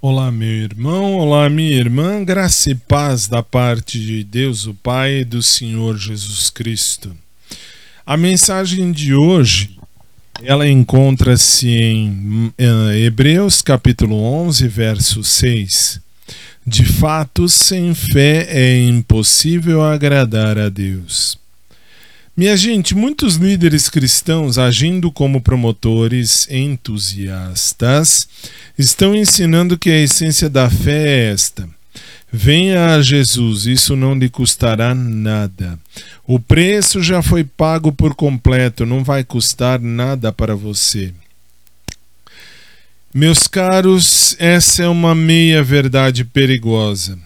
Olá, meu irmão, olá, minha irmã, graça e paz da parte de Deus, o Pai e do Senhor Jesus Cristo. A mensagem de hoje, ela encontra-se em Hebreus capítulo 11, verso 6. De fato, sem fé é impossível agradar a Deus. Minha gente, muitos líderes cristãos agindo como promotores entusiastas estão ensinando que a essência da fé é esta: venha a Jesus, isso não lhe custará nada. O preço já foi pago por completo, não vai custar nada para você. Meus caros, essa é uma meia-verdade perigosa.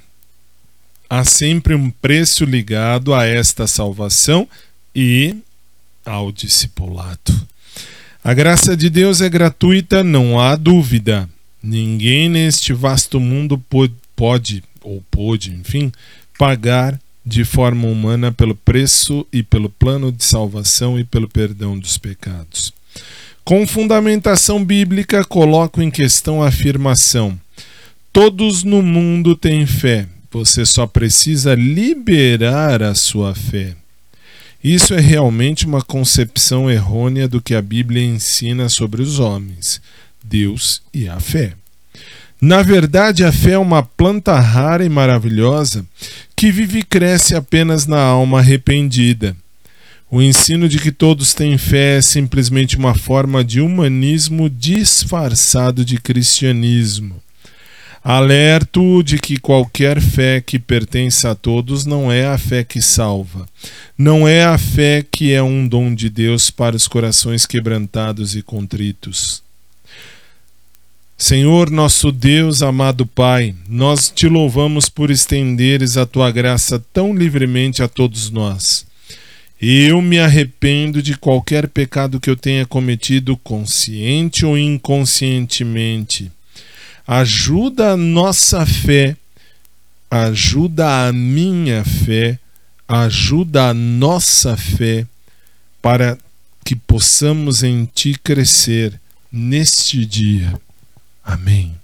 Há sempre um preço ligado a esta salvação e ao discipulado. A graça de Deus é gratuita, não há dúvida. Ninguém neste vasto mundo pode, ou pôde, enfim, pagar de forma humana pelo preço e pelo plano de salvação e pelo perdão dos pecados. Com fundamentação bíblica, coloco em questão a afirmação: todos no mundo têm fé, você só precisa liberar a sua fé. Isso é realmente uma concepção errônea do que a Bíblia ensina sobre os homens, Deus e a fé. Na verdade, a fé é uma planta rara e maravilhosa que vive e cresce apenas na alma arrependida. O ensino de que todos têm fé é simplesmente uma forma de humanismo disfarçado de cristianismo. Alerto de que qualquer fé que pertence a todos não é a fé que salva. Não é a fé que é um dom de Deus para os corações quebrantados e contritos. Senhor, nosso Deus, amado Pai, nós te louvamos por estenderes a tua graça tão livremente a todos nós. Eu me arrependo de qualquer pecado que eu tenha cometido, consciente ou inconscientemente ajuda a nossa fé, ajuda a minha fé, ajuda a nossa fé para que possamos em Ti crescer neste dia. Amém.